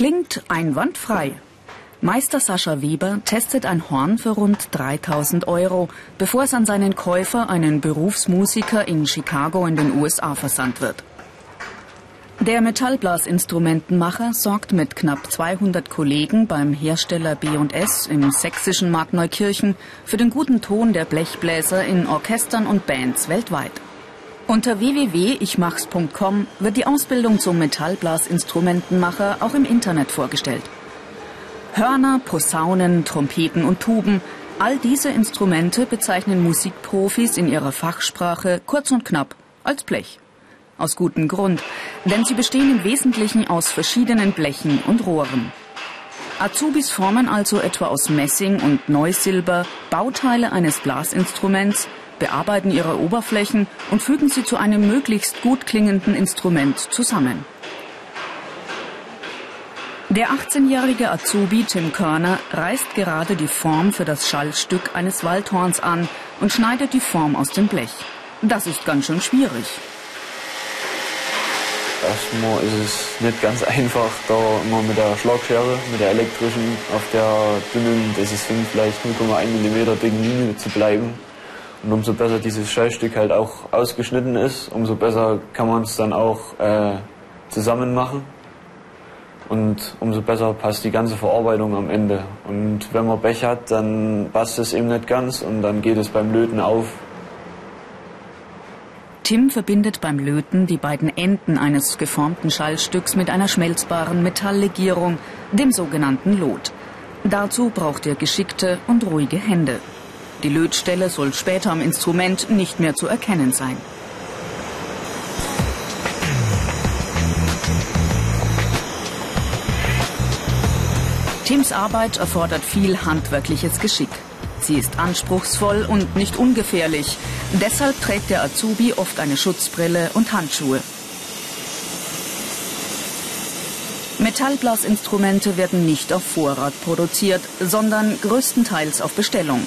Klingt einwandfrei. Meister Sascha Weber testet ein Horn für rund 3000 Euro, bevor es an seinen Käufer, einen Berufsmusiker in Chicago in den USA, versandt wird. Der Metallblasinstrumentenmacher sorgt mit knapp 200 Kollegen beim Hersteller B&S im sächsischen Markneukirchen für den guten Ton der Blechbläser in Orchestern und Bands weltweit. Unter www.ichmachs.com wird die Ausbildung zum Metallblasinstrumentenmacher auch im Internet vorgestellt. Hörner, Posaunen, Trompeten und Tuben, all diese Instrumente bezeichnen Musikprofis in ihrer Fachsprache kurz und knapp als Blech. Aus gutem Grund, denn sie bestehen im Wesentlichen aus verschiedenen Blechen und Rohren. Azubis formen also etwa aus Messing und Neusilber Bauteile eines Blasinstruments, bearbeiten ihre Oberflächen und fügen sie zu einem möglichst gut klingenden Instrument zusammen. Der 18-jährige Azubi Tim Körner reißt gerade die Form für das Schallstück eines Waldhorns an und schneidet die Form aus dem Blech. Das ist ganz schön schwierig. Erstmal ist es nicht ganz einfach, da immer mit der Schlagschere, mit der elektrischen, auf der dünnen, das ist vielleicht 0,1 mm dicken Linie zu bleiben. Und umso besser dieses Schallstück halt auch ausgeschnitten ist, umso besser kann man es dann auch äh, zusammen machen. Und umso besser passt die ganze Verarbeitung am Ende. Und wenn man Pech hat, dann passt es eben nicht ganz und dann geht es beim Löten auf. Tim verbindet beim Löten die beiden Enden eines geformten Schallstücks mit einer schmelzbaren Metalllegierung, dem sogenannten Lot. Dazu braucht er geschickte und ruhige Hände. Die Lötstelle soll später am Instrument nicht mehr zu erkennen sein. Tims Arbeit erfordert viel handwerkliches Geschick. Sie ist anspruchsvoll und nicht ungefährlich. Deshalb trägt der Azubi oft eine Schutzbrille und Handschuhe. Metallblasinstrumente werden nicht auf Vorrat produziert, sondern größtenteils auf Bestellung.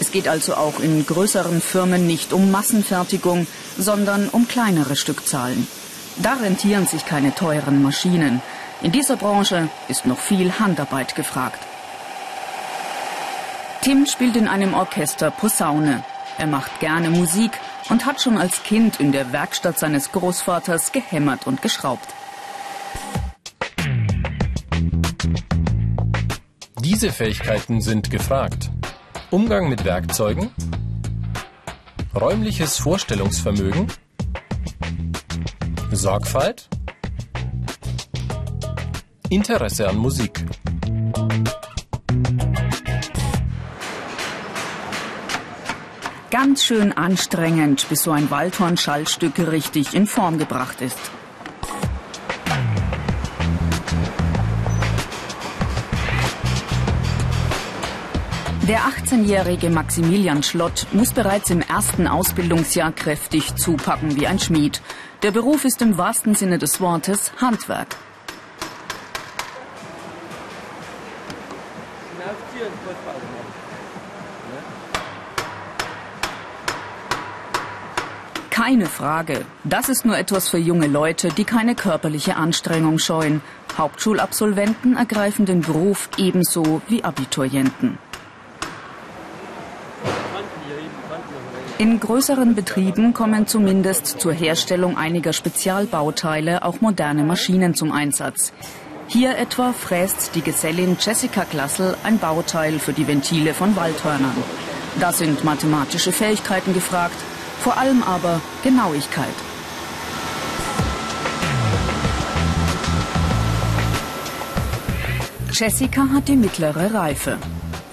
Es geht also auch in größeren Firmen nicht um Massenfertigung, sondern um kleinere Stückzahlen. Da rentieren sich keine teuren Maschinen. In dieser Branche ist noch viel Handarbeit gefragt. Tim spielt in einem Orchester Posaune. Er macht gerne Musik und hat schon als Kind in der Werkstatt seines Großvaters gehämmert und geschraubt. Diese Fähigkeiten sind gefragt. Umgang mit Werkzeugen, räumliches Vorstellungsvermögen, Sorgfalt, Interesse an Musik. Ganz schön anstrengend, bis so ein Waldhorn-Schallstück richtig in Form gebracht ist. Der 18-jährige Maximilian Schlott muss bereits im ersten Ausbildungsjahr kräftig zupacken wie ein Schmied. Der Beruf ist im wahrsten Sinne des Wortes Handwerk. Keine Frage. Das ist nur etwas für junge Leute, die keine körperliche Anstrengung scheuen. Hauptschulabsolventen ergreifen den Beruf ebenso wie Abiturienten. In größeren Betrieben kommen zumindest zur Herstellung einiger Spezialbauteile auch moderne Maschinen zum Einsatz. Hier etwa fräst die Gesellin Jessica Glassel ein Bauteil für die Ventile von Waldhörnern. Da sind mathematische Fähigkeiten gefragt, vor allem aber Genauigkeit. Jessica hat die mittlere Reife.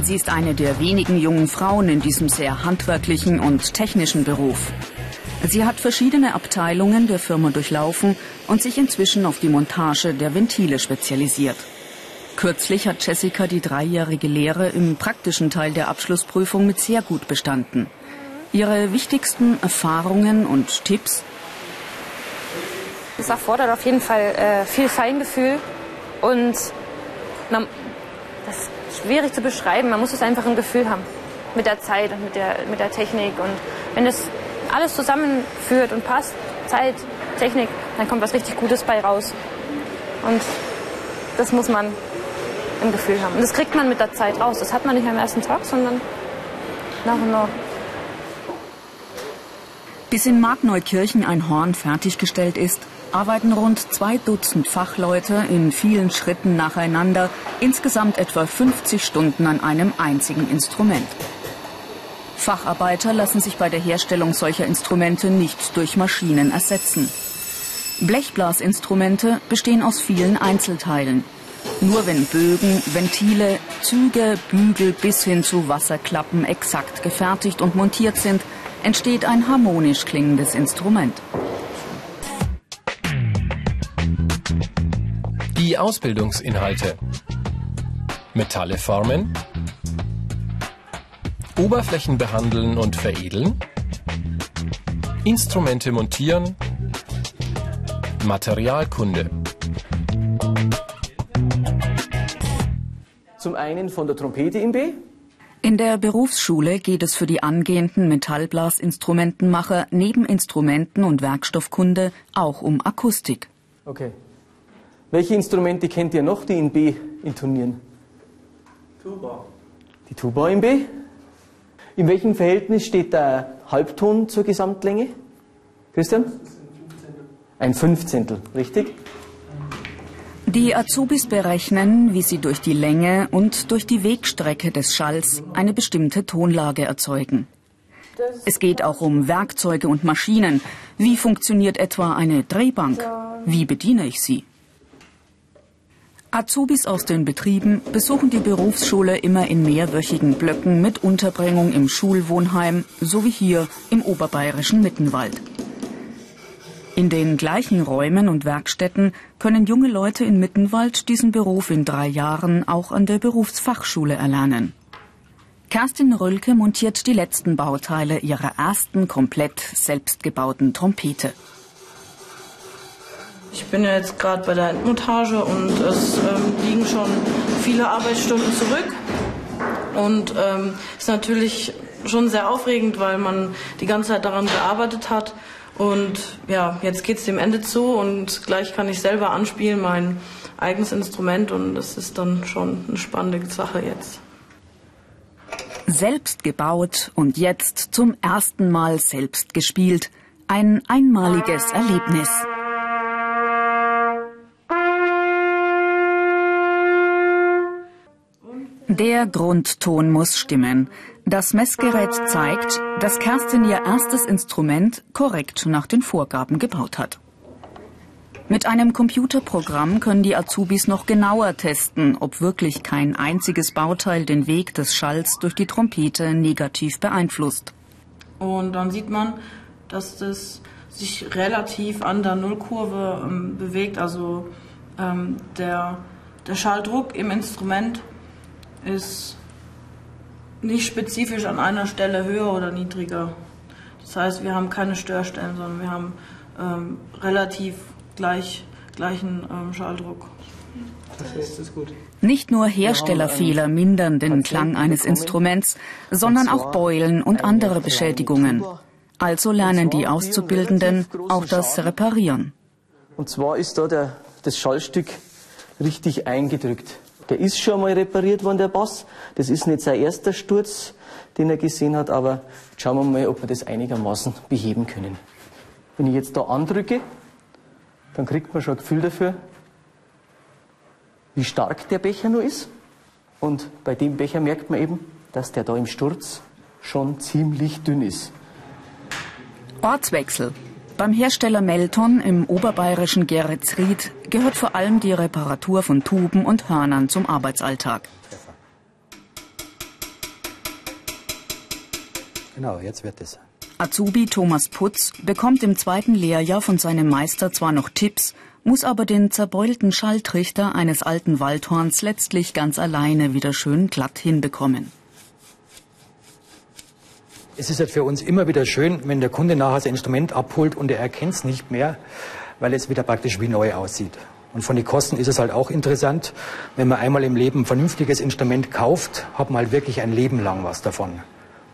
Sie ist eine der wenigen jungen Frauen in diesem sehr handwerklichen und technischen Beruf. Sie hat verschiedene Abteilungen der Firma durchlaufen und sich inzwischen auf die Montage der Ventile spezialisiert. Kürzlich hat Jessica die dreijährige Lehre im praktischen Teil der Abschlussprüfung mit sehr gut bestanden. Ihre wichtigsten Erfahrungen und Tipps? Es erfordert auf jeden Fall äh, viel Feingefühl und na, das schwierig zu beschreiben. Man muss es einfach im Gefühl haben. Mit der Zeit und mit der, mit der Technik. Und wenn es alles zusammenführt und passt, Zeit, Technik, dann kommt was richtig Gutes bei raus. Und das muss man im Gefühl haben. Und das kriegt man mit der Zeit raus. Das hat man nicht am ersten Tag, sondern nach und nach. Bis in Markneukirchen ein Horn fertiggestellt ist, arbeiten rund zwei Dutzend Fachleute in vielen Schritten nacheinander, insgesamt etwa 50 Stunden an einem einzigen Instrument. Facharbeiter lassen sich bei der Herstellung solcher Instrumente nicht durch Maschinen ersetzen. Blechblasinstrumente bestehen aus vielen Einzelteilen. Nur wenn Bögen, Ventile, Züge, Bügel bis hin zu Wasserklappen exakt gefertigt und montiert sind, entsteht ein harmonisch klingendes Instrument. Die Ausbildungsinhalte. Metalle formen, Oberflächen behandeln und veredeln, Instrumente montieren, Materialkunde. Zum einen von der Trompete in B. In der Berufsschule geht es für die angehenden Metallblasinstrumentenmacher neben Instrumenten und Werkstoffkunde auch um Akustik. Okay. Welche Instrumente kennt ihr noch, die in B intonieren? Tuba. Die Tuba in B. In welchem Verhältnis steht der Halbton zur Gesamtlänge? Christian? Ein Fünfzehntel, richtig? Die Azubis berechnen, wie sie durch die Länge und durch die Wegstrecke des Schalls eine bestimmte Tonlage erzeugen. Es geht auch um Werkzeuge und Maschinen. Wie funktioniert etwa eine Drehbank? Wie bediene ich sie? Azubis aus den Betrieben besuchen die Berufsschule immer in mehrwöchigen Blöcken mit Unterbringung im Schulwohnheim, so wie hier im oberbayerischen Mittenwald. In den gleichen Räumen und Werkstätten können junge Leute in Mittenwald diesen Beruf in drei Jahren auch an der Berufsfachschule erlernen. Kerstin Rölke montiert die letzten Bauteile ihrer ersten komplett selbstgebauten Trompete. Ich bin ja jetzt gerade bei der Endmontage und es ähm, liegen schon viele Arbeitsstunden zurück. Und ähm, ist natürlich schon sehr aufregend, weil man die ganze Zeit daran gearbeitet hat. Und ja, jetzt geht es dem Ende zu und gleich kann ich selber anspielen, mein eigenes Instrument. Und das ist dann schon eine spannende Sache jetzt. Selbst gebaut und jetzt zum ersten Mal selbst gespielt. Ein einmaliges Erlebnis. Der Grundton muss stimmen. Das Messgerät zeigt, dass Kerstin ihr erstes Instrument korrekt nach den Vorgaben gebaut hat. Mit einem Computerprogramm können die Azubis noch genauer testen, ob wirklich kein einziges Bauteil den Weg des Schalls durch die Trompete negativ beeinflusst. Und dann sieht man, dass das sich relativ an der Nullkurve ähm, bewegt. Also ähm, der, der Schalldruck im Instrument ist nicht spezifisch an einer Stelle höher oder niedriger. Das heißt, wir haben keine Störstellen, sondern wir haben ähm, relativ gleich, gleichen ähm, Schalldruck. Das ist gut. Nicht nur Herstellerfehler mindern den Klang eines Instruments, sondern auch Beulen und andere Beschädigungen. Also lernen die Auszubildenden auch das Reparieren. Und zwar ist da der, das Schallstück richtig eingedrückt. Der ist schon mal repariert worden, der Bass. Das ist nicht sein erster Sturz, den er gesehen hat, aber schauen wir mal, ob wir das einigermaßen beheben können. Wenn ich jetzt da andrücke, dann kriegt man schon ein Gefühl dafür, wie stark der Becher nur ist. Und bei dem Becher merkt man eben, dass der da im Sturz schon ziemlich dünn ist. Ortswechsel. Beim Hersteller Melton im oberbayerischen Geretsried gehört vor allem die Reparatur von Tuben und Hörnern zum Arbeitsalltag. Genau, jetzt wird es. Azubi Thomas Putz bekommt im zweiten Lehrjahr von seinem Meister zwar noch Tipps, muss aber den zerbeulten Schalltrichter eines alten Waldhorns letztlich ganz alleine wieder schön glatt hinbekommen. Es ist halt für uns immer wieder schön, wenn der Kunde nachher sein Instrument abholt und er erkennt es nicht mehr, weil es wieder praktisch wie neu aussieht. Und von den Kosten ist es halt auch interessant, wenn man einmal im Leben ein vernünftiges Instrument kauft, hat man halt wirklich ein Leben lang was davon.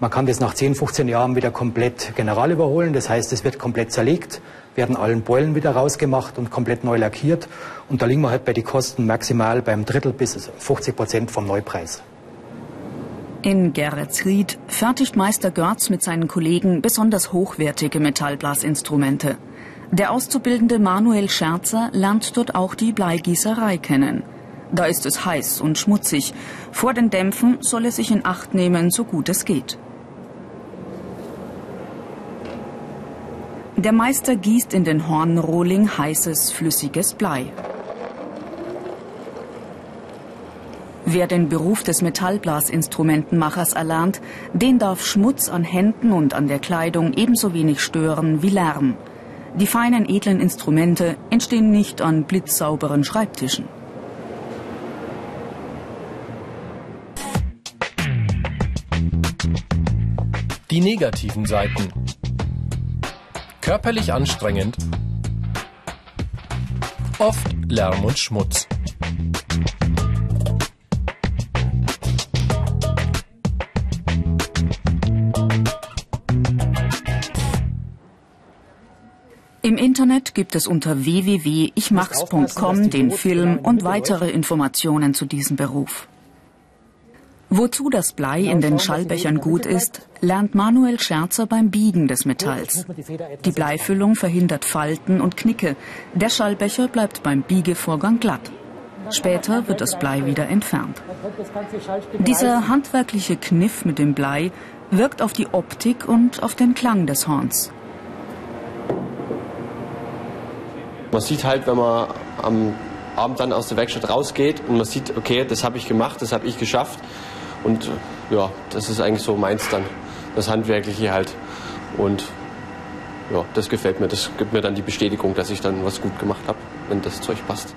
Man kann das nach 10, 15 Jahren wieder komplett general überholen. Das heißt, es wird komplett zerlegt, werden allen Beulen wieder rausgemacht und komplett neu lackiert. Und da liegen wir halt bei den Kosten maximal beim Drittel bis 50 Prozent vom Neupreis. In Geretsried fertigt Meister Görz mit seinen Kollegen besonders hochwertige Metallblasinstrumente. Der Auszubildende Manuel Scherzer lernt dort auch die Bleigießerei kennen. Da ist es heiß und schmutzig. Vor den Dämpfen soll es sich in Acht nehmen, so gut es geht. Der Meister gießt in den Hornrohling heißes, flüssiges Blei. Wer den Beruf des Metallblasinstrumentenmachers erlernt, den darf Schmutz an Händen und an der Kleidung ebenso wenig stören wie Lärm. Die feinen edlen Instrumente entstehen nicht an blitzsauberen Schreibtischen. Die negativen Seiten. Körperlich anstrengend. Oft Lärm und Schmutz. Internet gibt es unter www.ichmachs.com den Film und weitere Informationen zu diesem Beruf. Wozu das Blei in den Schallbechern gut ist, lernt Manuel Scherzer beim Biegen des Metalls. Die Bleifüllung verhindert Falten und Knicke. Der Schallbecher bleibt beim Biegevorgang glatt. Später wird das Blei wieder entfernt. Dieser handwerkliche Kniff mit dem Blei wirkt auf die Optik und auf den Klang des Horns. Man sieht halt, wenn man am Abend dann aus der Werkstatt rausgeht und man sieht, okay, das habe ich gemacht, das habe ich geschafft. Und ja, das ist eigentlich so meins dann, das Handwerkliche halt. Und ja, das gefällt mir. Das gibt mir dann die Bestätigung, dass ich dann was gut gemacht habe, wenn das Zeug passt.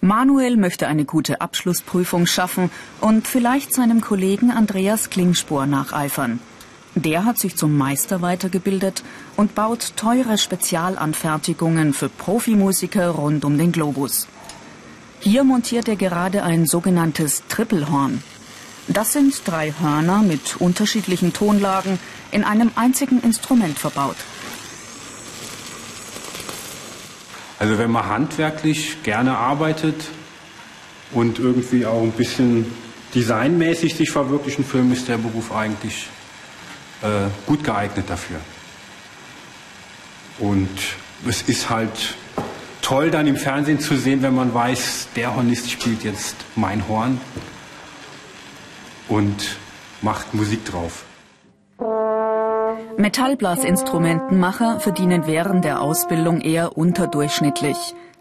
Manuel möchte eine gute Abschlussprüfung schaffen und vielleicht seinem Kollegen Andreas Klingspor nacheifern. Der hat sich zum Meister weitergebildet und baut teure Spezialanfertigungen für Profimusiker rund um den Globus. Hier montiert er gerade ein sogenanntes Trippelhorn. Das sind drei Hörner mit unterschiedlichen Tonlagen in einem einzigen Instrument verbaut. Also wenn man handwerklich gerne arbeitet und irgendwie auch ein bisschen designmäßig sich verwirklichen will, ist der Beruf eigentlich äh, gut geeignet dafür. Und es ist halt toll dann im Fernsehen zu sehen, wenn man weiß, der Hornist spielt jetzt mein Horn und macht Musik drauf. Metallblasinstrumentenmacher verdienen während der Ausbildung eher unterdurchschnittlich.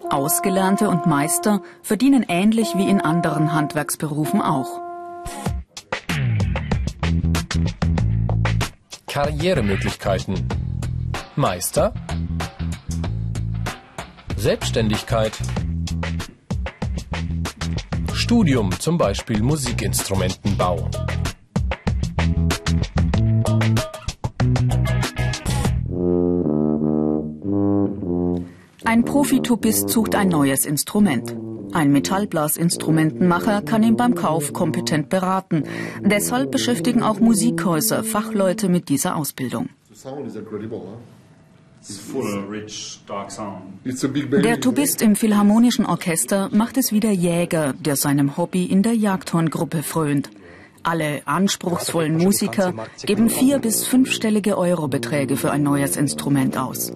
Ausgelernte und Meister verdienen ähnlich wie in anderen Handwerksberufen auch. Karrieremöglichkeiten. Meister. Selbstständigkeit. Studium, zum Beispiel Musikinstrumentenbau. Ein Profitubist sucht ein neues Instrument. Ein Metallblasinstrumentenmacher kann ihn beim Kauf kompetent beraten. Deshalb beschäftigen auch Musikhäuser Fachleute mit dieser Ausbildung. Der Tubist im Philharmonischen Orchester macht es wie der Jäger, der seinem Hobby in der Jagdhorngruppe frönt. Alle anspruchsvollen Musiker geben vier- bis fünfstellige Eurobeträge für ein neues Instrument aus.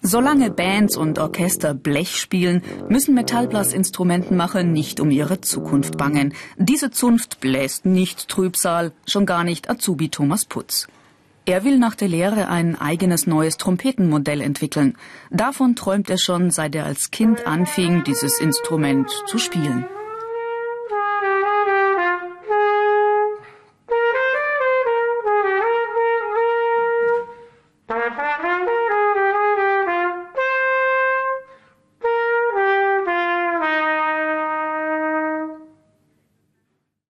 Solange Bands und Orchester Blech spielen, müssen Metallblasinstrumentenmacher nicht um ihre Zukunft bangen. Diese Zunft bläst nicht Trübsal, schon gar nicht Azubi Thomas Putz. Er will nach der Lehre ein eigenes neues Trompetenmodell entwickeln. Davon träumt er schon, seit er als Kind anfing, dieses Instrument zu spielen.